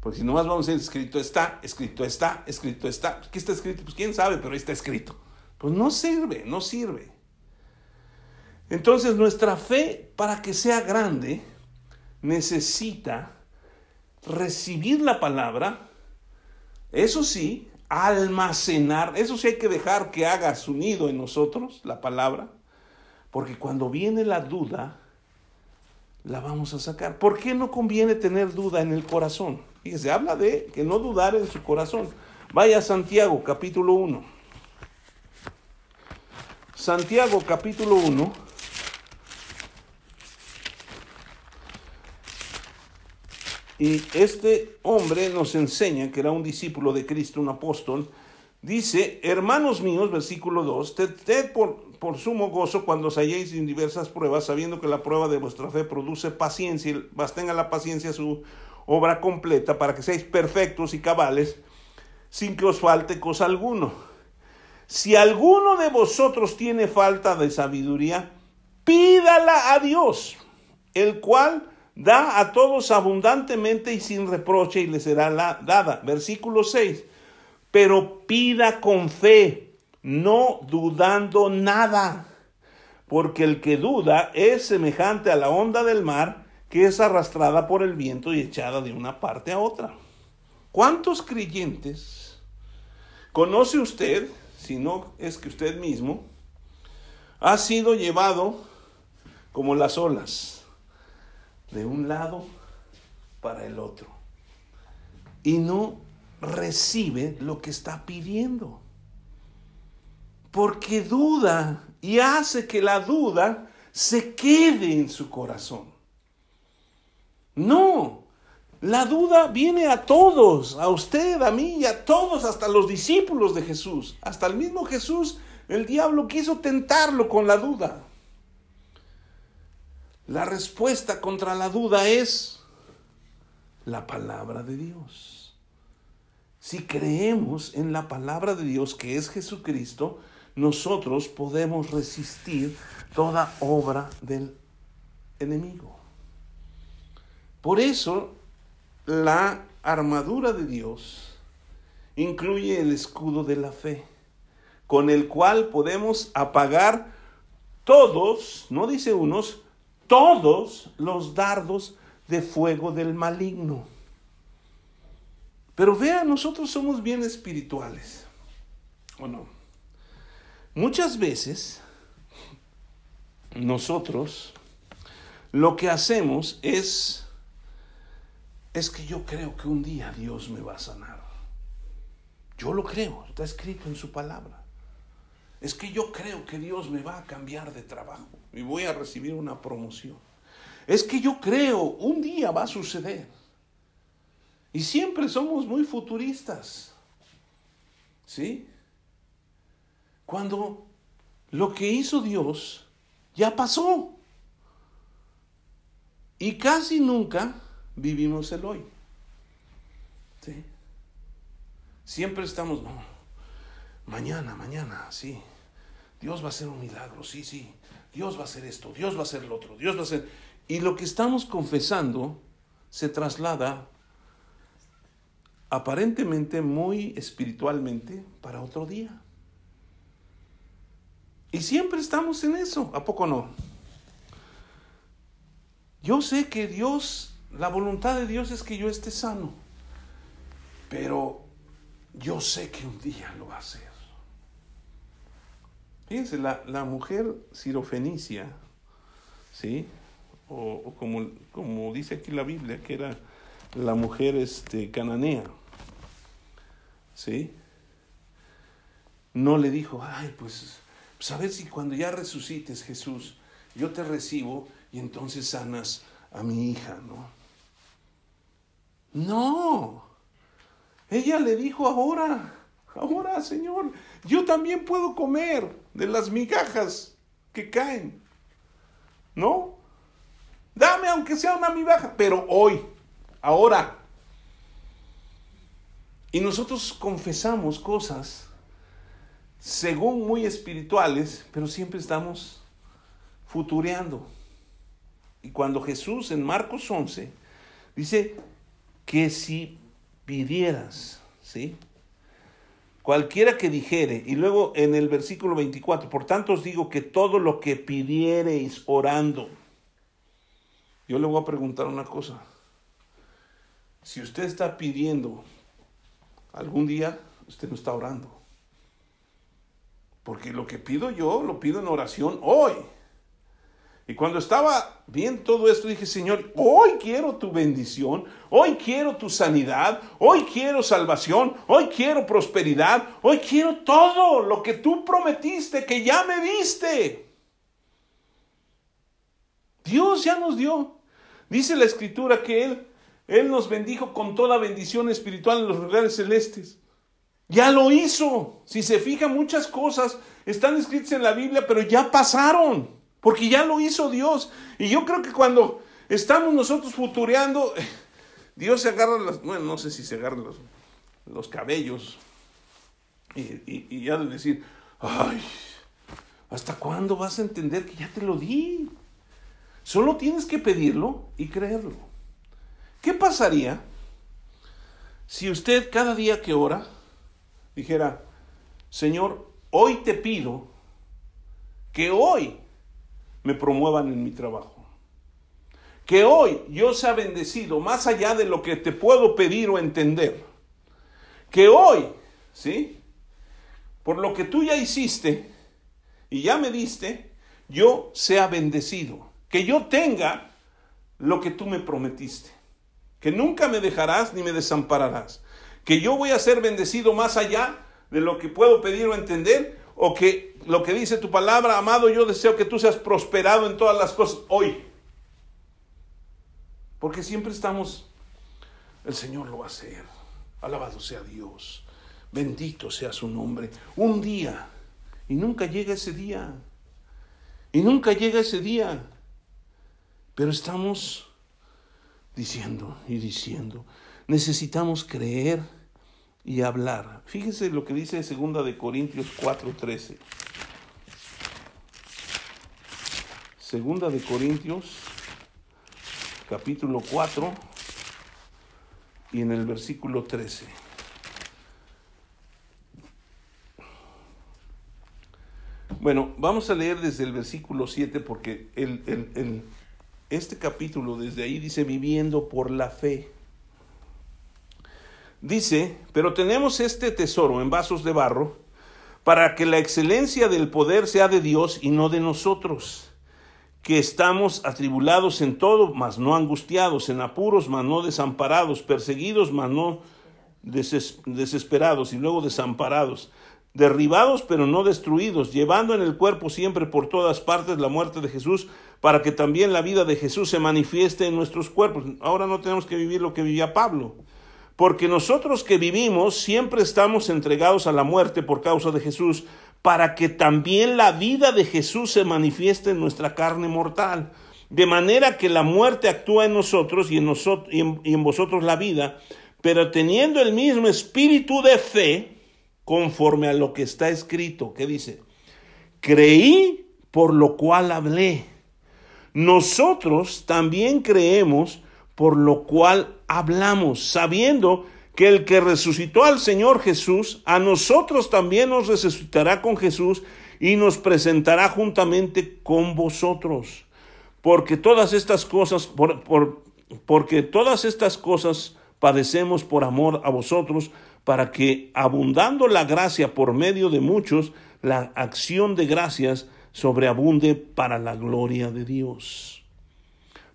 Porque si nomás vamos a decir escrito está, escrito está, escrito está. ¿Qué está escrito? Pues quién sabe, pero ahí está escrito. Pues no sirve, no sirve. Entonces nuestra fe, para que sea grande, necesita recibir la palabra, eso sí, almacenar, eso sí hay que dejar que haga su nido en nosotros, la palabra, porque cuando viene la duda, la vamos a sacar. ¿Por qué no conviene tener duda en el corazón? se habla de que no dudar en su corazón. Vaya Santiago, capítulo 1. Santiago capítulo 1. Y este hombre nos enseña que era un discípulo de Cristo, un apóstol. Dice, hermanos míos, versículo 2, tened por, por sumo gozo cuando os halléis en diversas pruebas, sabiendo que la prueba de vuestra fe produce paciencia, y tenga la paciencia su obra completa, para que seáis perfectos y cabales, sin que os falte cosa alguno. Si alguno de vosotros tiene falta de sabiduría, pídala a Dios, el cual da a todos abundantemente y sin reproche y le será dada. Versículo 6. Pero pida con fe, no dudando nada, porque el que duda es semejante a la onda del mar que es arrastrada por el viento y echada de una parte a otra. ¿Cuántos creyentes conoce usted sino es que usted mismo ha sido llevado como las olas, de un lado para el otro. Y no recibe lo que está pidiendo. Porque duda y hace que la duda se quede en su corazón. No, la duda viene a todos, a usted, a mí y a todos, hasta los discípulos de Jesús. Hasta el mismo Jesús, el diablo quiso tentarlo con la duda. La respuesta contra la duda es la palabra de Dios. Si creemos en la palabra de Dios que es Jesucristo, nosotros podemos resistir toda obra del enemigo. Por eso la armadura de Dios incluye el escudo de la fe, con el cual podemos apagar todos, no dice unos, todos los dardos de fuego del maligno. Pero vea, nosotros somos bien espirituales, ¿o no? Muchas veces nosotros lo que hacemos es, es que yo creo que un día Dios me va a sanar. Yo lo creo, está escrito en su palabra. Es que yo creo que Dios me va a cambiar de trabajo y voy a recibir una promoción. Es que yo creo, un día va a suceder. Y siempre somos muy futuristas. ¿Sí? Cuando lo que hizo Dios ya pasó. Y casi nunca vivimos el hoy. ¿Sí? Siempre estamos, no, mañana, mañana, sí. Dios va a hacer un milagro, sí, sí. Dios va a hacer esto, Dios va a hacer lo otro, Dios va a hacer... Y lo que estamos confesando se traslada aparentemente muy espiritualmente para otro día. Y siempre estamos en eso, ¿a poco no? Yo sé que Dios, la voluntad de Dios es que yo esté sano, pero yo sé que un día lo va a hacer. Fíjense, la, la mujer sirofenicia, ¿sí? O, como, como, dice aquí la Biblia, que era la mujer este, cananea, ¿sí? No le dijo, ay, pues, pues a ver si cuando ya resucites Jesús, yo te recibo y entonces sanas a mi hija, ¿no? No, ella le dijo ahora, ahora Señor, yo también puedo comer de las migajas que caen, ¿no? Dame aunque sea una migaja, pero hoy, ahora. Y nosotros confesamos cosas según muy espirituales, pero siempre estamos futureando. Y cuando Jesús en Marcos 11 dice que si pidieras, ¿sí? Cualquiera que dijere, y luego en el versículo 24, por tanto os digo que todo lo que pidiereis orando, yo le voy a preguntar una cosa. Si usted está pidiendo algún día, usted no está orando. Porque lo que pido yo, lo pido en oración hoy. Y cuando estaba viendo todo esto, dije, Señor, hoy quiero tu bendición, hoy quiero tu sanidad, hoy quiero salvación, hoy quiero prosperidad, hoy quiero todo lo que tú prometiste, que ya me diste. Dios ya nos dio. Dice la escritura que Él, Él nos bendijo con toda bendición espiritual en los lugares celestes. Ya lo hizo. Si se fija, muchas cosas están escritas en la Biblia, pero ya pasaron porque ya lo hizo Dios. Y yo creo que cuando estamos nosotros futureando, Dios se agarra las, bueno, no sé si se agarra los, los cabellos y, y, ya de decir, ay, ¿hasta cuándo vas a entender que ya te lo di? Solo tienes que pedirlo y creerlo. ¿Qué pasaría si usted cada día que ora dijera, Señor, hoy te pido que hoy me promuevan en mi trabajo. Que hoy yo sea bendecido más allá de lo que te puedo pedir o entender. Que hoy, ¿sí? Por lo que tú ya hiciste y ya me diste, yo sea bendecido. Que yo tenga lo que tú me prometiste, que nunca me dejarás ni me desampararás, que yo voy a ser bendecido más allá de lo que puedo pedir o entender, o que lo que dice tu palabra, amado, yo deseo que tú seas prosperado en todas las cosas hoy. Porque siempre estamos, el Señor lo va a hacer, alabado sea Dios, bendito sea su nombre, un día, y nunca llega ese día, y nunca llega ese día. Pero estamos diciendo y diciendo, necesitamos creer y hablar. Fíjese lo que dice segunda de Corintios 4:13. Segunda de Corintios capítulo 4 y en el versículo 13. Bueno, vamos a leer desde el versículo 7 porque el, el este capítulo desde ahí dice viviendo por la fe. Dice, pero tenemos este tesoro en vasos de barro para que la excelencia del poder sea de Dios y no de nosotros, que estamos atribulados en todo, mas no angustiados, en apuros, mas no desamparados, perseguidos, mas no desesperados y luego desamparados derribados pero no destruidos, llevando en el cuerpo siempre por todas partes la muerte de Jesús, para que también la vida de Jesús se manifieste en nuestros cuerpos. Ahora no tenemos que vivir lo que vivía Pablo, porque nosotros que vivimos siempre estamos entregados a la muerte por causa de Jesús, para que también la vida de Jesús se manifieste en nuestra carne mortal. De manera que la muerte actúa en nosotros y en, y en vosotros la vida, pero teniendo el mismo espíritu de fe, conforme a lo que está escrito, que dice, creí por lo cual hablé. Nosotros también creemos por lo cual hablamos, sabiendo que el que resucitó al Señor Jesús, a nosotros también nos resucitará con Jesús y nos presentará juntamente con vosotros. Porque todas estas cosas, por, porque todas estas cosas padecemos por amor a vosotros, para que, abundando la gracia por medio de muchos, la acción de gracias sobreabunde para la gloria de Dios.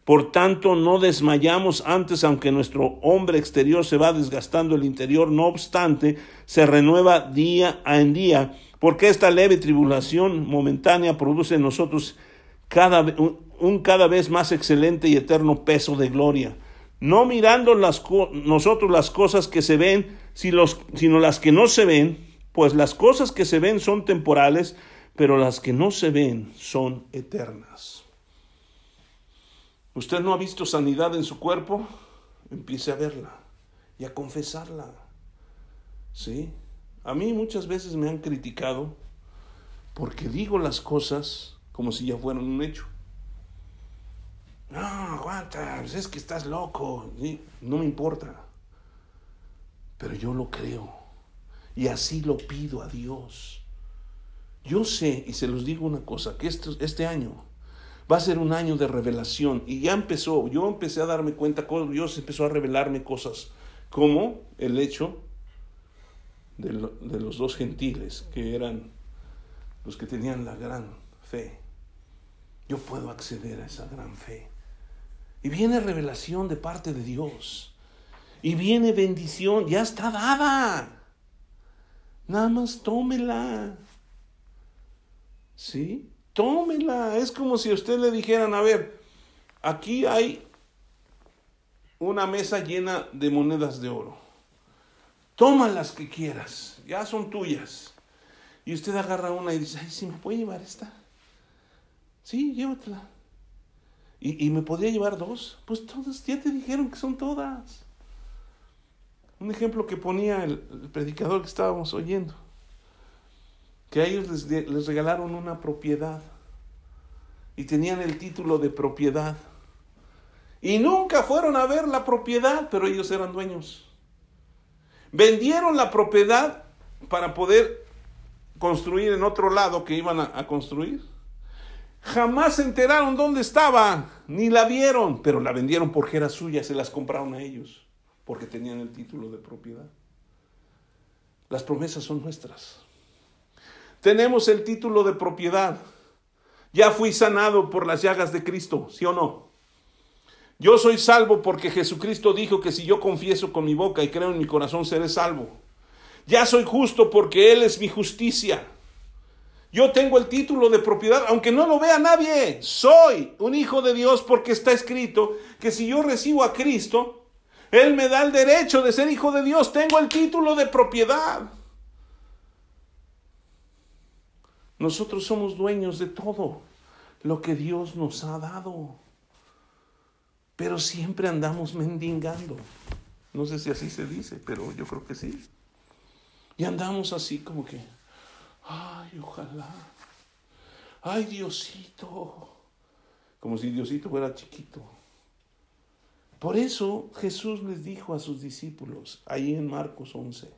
Por tanto, no desmayamos antes, aunque nuestro hombre exterior se va desgastando el interior, no obstante, se renueva día en día, porque esta leve tribulación momentánea produce en nosotros un cada vez más excelente y eterno peso de gloria no mirando nosotros las cosas que se ven, sino las que no se ven, pues las cosas que se ven son temporales, pero las que no se ven son eternas. ¿Usted no ha visto sanidad en su cuerpo? Empiece a verla y a confesarla. ¿Sí? A mí muchas veces me han criticado porque digo las cosas como si ya fueran un hecho. No, aguanta, pues es que estás loco. No me importa. Pero yo lo creo. Y así lo pido a Dios. Yo sé, y se los digo una cosa, que este, este año va a ser un año de revelación. Y ya empezó, yo empecé a darme cuenta, Dios empezó a revelarme cosas, como el hecho de, los dos gentiles, que eran los que tenían la gran fe. Yo puedo acceder a esa gran fe. Y viene revelación de parte de Dios. Y viene bendición, ya está dada. Nada más tómela. ¿Sí? Tómela. Es como si a usted le dijeran, a ver, aquí hay una mesa llena de monedas de oro. Toma las que quieras, ya son tuyas. Y usted agarra una y dice, ay, ¿sí me puede llevar esta? Sí, llévatela. ¿Y, me podría llevar dos? Pues todas, ya te dijeron que son todas. Un ejemplo que ponía el, predicador que estábamos oyendo, que a ellos les, les regalaron una propiedad y tenían el título de propiedad. Y nunca fueron a ver la propiedad, pero ellos eran dueños. Vendieron la propiedad para poder construir en otro lado que iban a construir. Jamás se enteraron dónde estaba, ni la vieron, pero la vendieron porque era suya, se las compraron a ellos, porque tenían el título de propiedad. Las promesas son nuestras. Tenemos el título de propiedad. Ya fui sanado por las llagas de Cristo, ¿sí o no? Yo soy salvo porque Jesucristo dijo que si yo confieso con mi boca y creo en mi corazón seré salvo. Ya soy justo porque Él es mi justicia. Yo tengo el título de propiedad, aunque no lo vea nadie. Soy un hijo de Dios porque está escrito que si yo recibo a Cristo, Él me da el derecho de ser hijo de Dios. Tengo el título de propiedad. Nosotros somos dueños de todo lo que Dios nos ha dado. Pero siempre andamos mendigando. No sé si así se dice, pero yo creo que sí. Y andamos así como que, ay, ojalá. Ay, Diosito. Como si Diosito fuera chiquito. Por eso Jesús les dijo a sus discípulos, ahí en Marcos 11,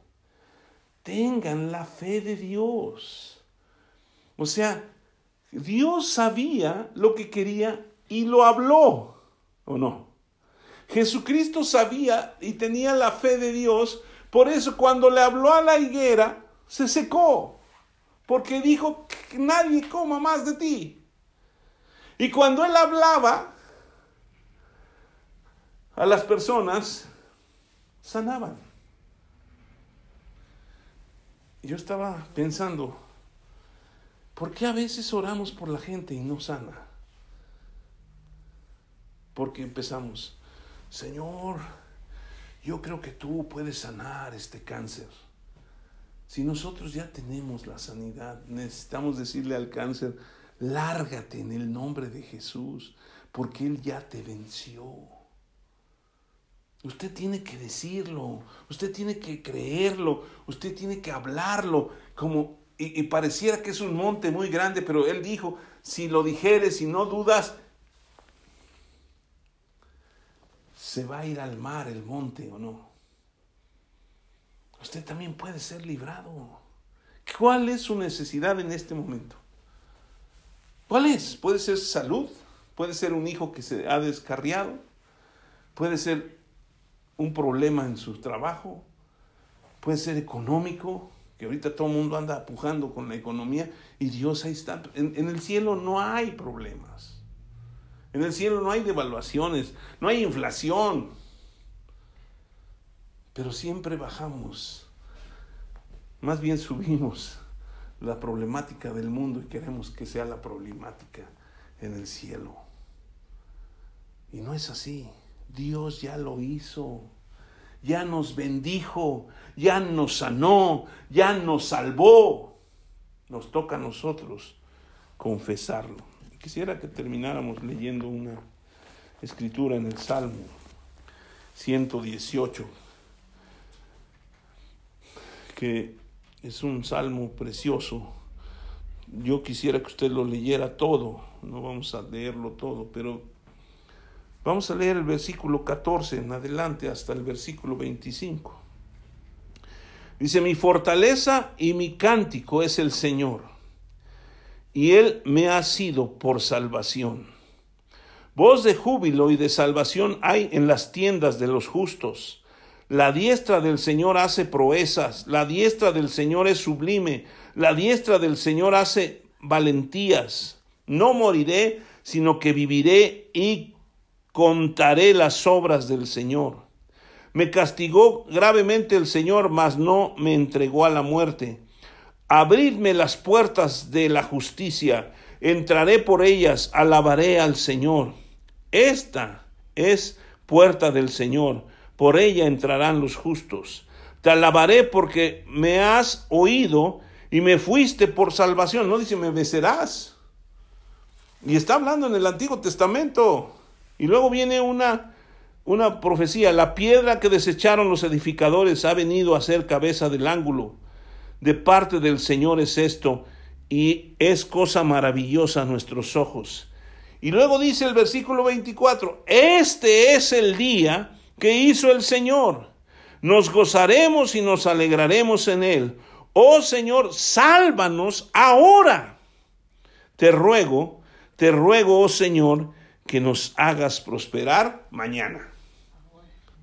tengan la fe de Dios. O sea, Dios sabía lo que quería y lo habló, ¿o no? Jesucristo sabía y tenía la fe de Dios, por eso cuando le habló a la higuera, se secó, porque dijo que nadie coma más de ti. Y cuando él hablaba a las personas, sanaban. Yo estaba pensando, ¿Por qué a veces oramos por la gente y no sana? Porque empezamos, Señor, yo creo que tú puedes sanar este cáncer. Si nosotros ya tenemos la sanidad, necesitamos decirle al cáncer, lárgate en el nombre de Jesús, porque Él ya te venció. Usted tiene que decirlo, usted tiene que creerlo, usted tiene que hablarlo, como y, pareciera que es un monte muy grande, pero él dijo, si lo dijeres y no dudas, se va a ir al mar el monte o no. Usted también puede ser librado. ¿Cuál es su necesidad en este momento? ¿Cuál es? Puede ser salud, puede ser un hijo que se ha descarriado, puede ser un problema en su trabajo, puede ser económico, que ahorita todo el mundo anda pujando con la economía y Dios ahí está. En, en, el cielo no hay problemas. En el cielo no hay devaluaciones, no hay inflación. Pero siempre bajamos, más bien subimos la problemática del mundo y queremos que sea la problemática en el cielo. Y no es así. Dios ya lo hizo ya nos bendijo, ya nos sanó, ya nos salvó. Nos toca a nosotros confesarlo. Quisiera que termináramos leyendo una escritura en el Salmo 118, que es un salmo precioso. Yo quisiera que usted lo leyera todo, no vamos a leerlo todo, pero Vamos a leer el versículo 14 en adelante hasta el versículo 25. Dice, mi fortaleza y mi cántico es el Señor, y Él me ha sido por salvación. Voz de júbilo y de salvación hay en las tiendas de los justos. La diestra del Señor hace proezas, la diestra del Señor es sublime, la diestra del Señor hace valentías. No moriré, sino que viviré y contaré las obras del Señor. Me castigó gravemente el Señor, mas no me entregó a la muerte. Abridme las puertas de la justicia, entraré por ellas, alabaré al Señor. Esta es puerta del Señor, por ella entrarán los justos. Te alabaré porque me has oído y me fuiste por salvación. No dice, me becerás. Y está hablando en el Antiguo Testamento. Y luego viene una, una profecía, la piedra que desecharon los edificadores ha venido a ser cabeza del ángulo. De parte del Señor es esto, y es cosa maravillosa a nuestros ojos. Y luego dice el versículo 24, este es el día que hizo el Señor. Nos gozaremos y nos alegraremos en él. Oh Señor, sálvanos ahora. Te ruego, te ruego, oh Señor, que nos hagas prosperar mañana.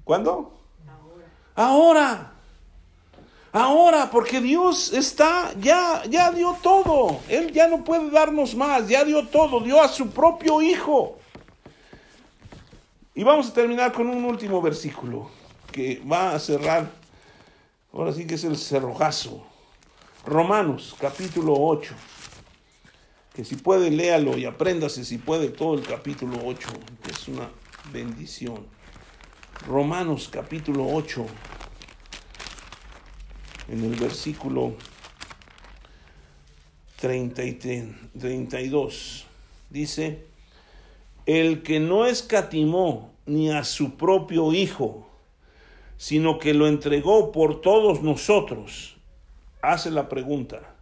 ¿Cuándo? Ahora. Ahora. porque Dios está, ya, ya dio todo. Él ya no puede darnos más, ya dio todo, dio a su propio Hijo. Y vamos a terminar con un último versículo que va a cerrar, ahora sí que es el cerrojazo. Romanos capítulo 8, que si puede léalo y apréndase si puede todo el capítulo 8, que es una bendición. Romanos capítulo 8, en el versículo 32, dice, el que no escatimó ni a su propio Hijo, sino que lo entregó por todos nosotros, hace la pregunta,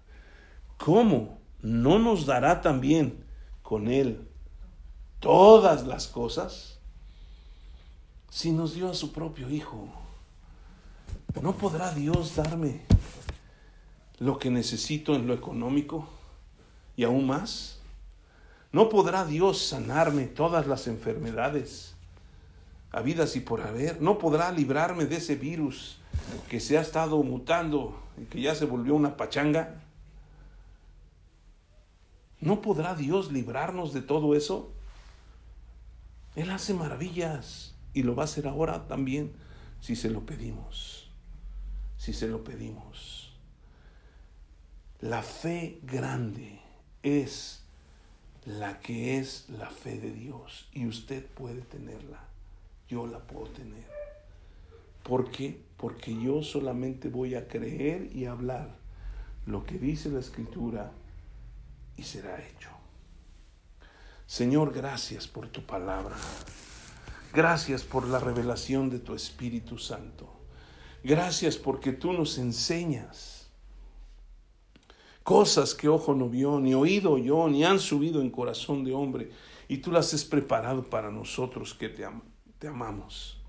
¿cómo no nos dará también con Él todas las cosas? Si nos dio a su propio Hijo, ¿no podrá Dios darme lo que necesito en lo económico y aún más? ¿No podrá Dios sanarme todas las enfermedades habidas y por haber? ¿No podrá librarme de ese virus que se ha estado mutando y que ya se volvió una pachanga? ¿No podrá Dios librarnos de todo eso? Él hace maravillas y lo va a hacer ahora también si se lo pedimos. Si se lo pedimos. La fe grande es la que es la fe de Dios y usted puede tenerla. Yo la puedo tener. ¿Por qué? Porque yo solamente voy a creer y hablar lo que dice la Escritura y será hecho. Señor, gracias por tu palabra. Gracias por la revelación de tu Espíritu Santo. Gracias porque tú nos enseñas cosas que ojo no vio, ni oído yo, ni han subido en corazón de hombre, y tú las has preparado para nosotros que te, te amamos.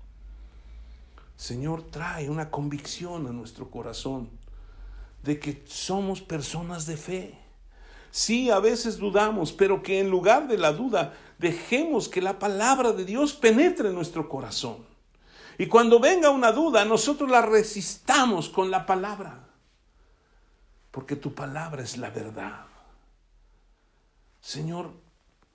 Señor, trae una convicción a nuestro corazón de que somos personas de fe. Sí, a veces dudamos, pero que en lugar de la duda dejemos que la palabra de Dios penetre en nuestro corazón. Y cuando venga una duda, nosotros la resistamos con la palabra, porque tu palabra es la verdad. Señor,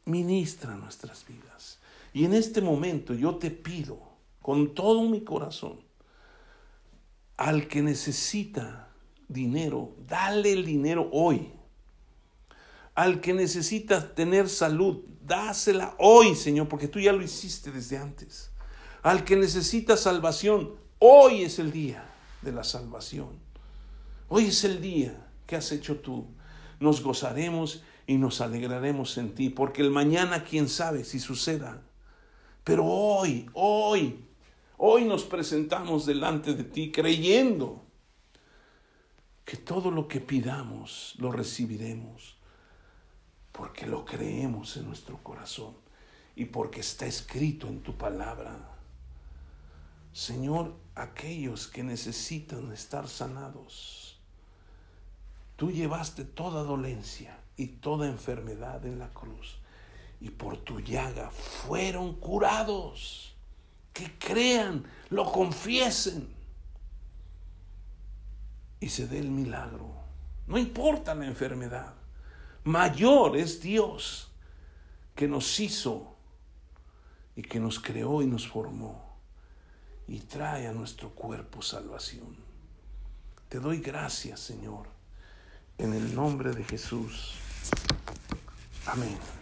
ministra nuestras vidas. Y en este momento yo te pido, con todo mi corazón. Al que necesita dinero, dale el dinero hoy. Al que necesita tener salud, dásela hoy, Señor, porque tú ya lo hiciste desde antes. Al que necesita salvación, hoy es el día de la salvación. Hoy es el día que has hecho tú. Nos gozaremos y nos alegraremos en ti, porque el mañana, quién sabe si suceda. Pero hoy, hoy, Hoy nos presentamos delante de ti creyendo que todo lo que pidamos lo recibiremos, porque lo creemos en nuestro corazón y porque está escrito en tu palabra. Señor, aquellos que necesitan estar sanados, tú llevaste toda dolencia y toda enfermedad en la cruz y por tu llaga fueron curados que crean, lo confiesen y se dé el milagro. No importa la enfermedad. Mayor es Dios que nos hizo y que nos creó y nos formó y trae a nuestro cuerpo salvación. Te doy gracias, Señor, en el nombre de Jesús. Amén.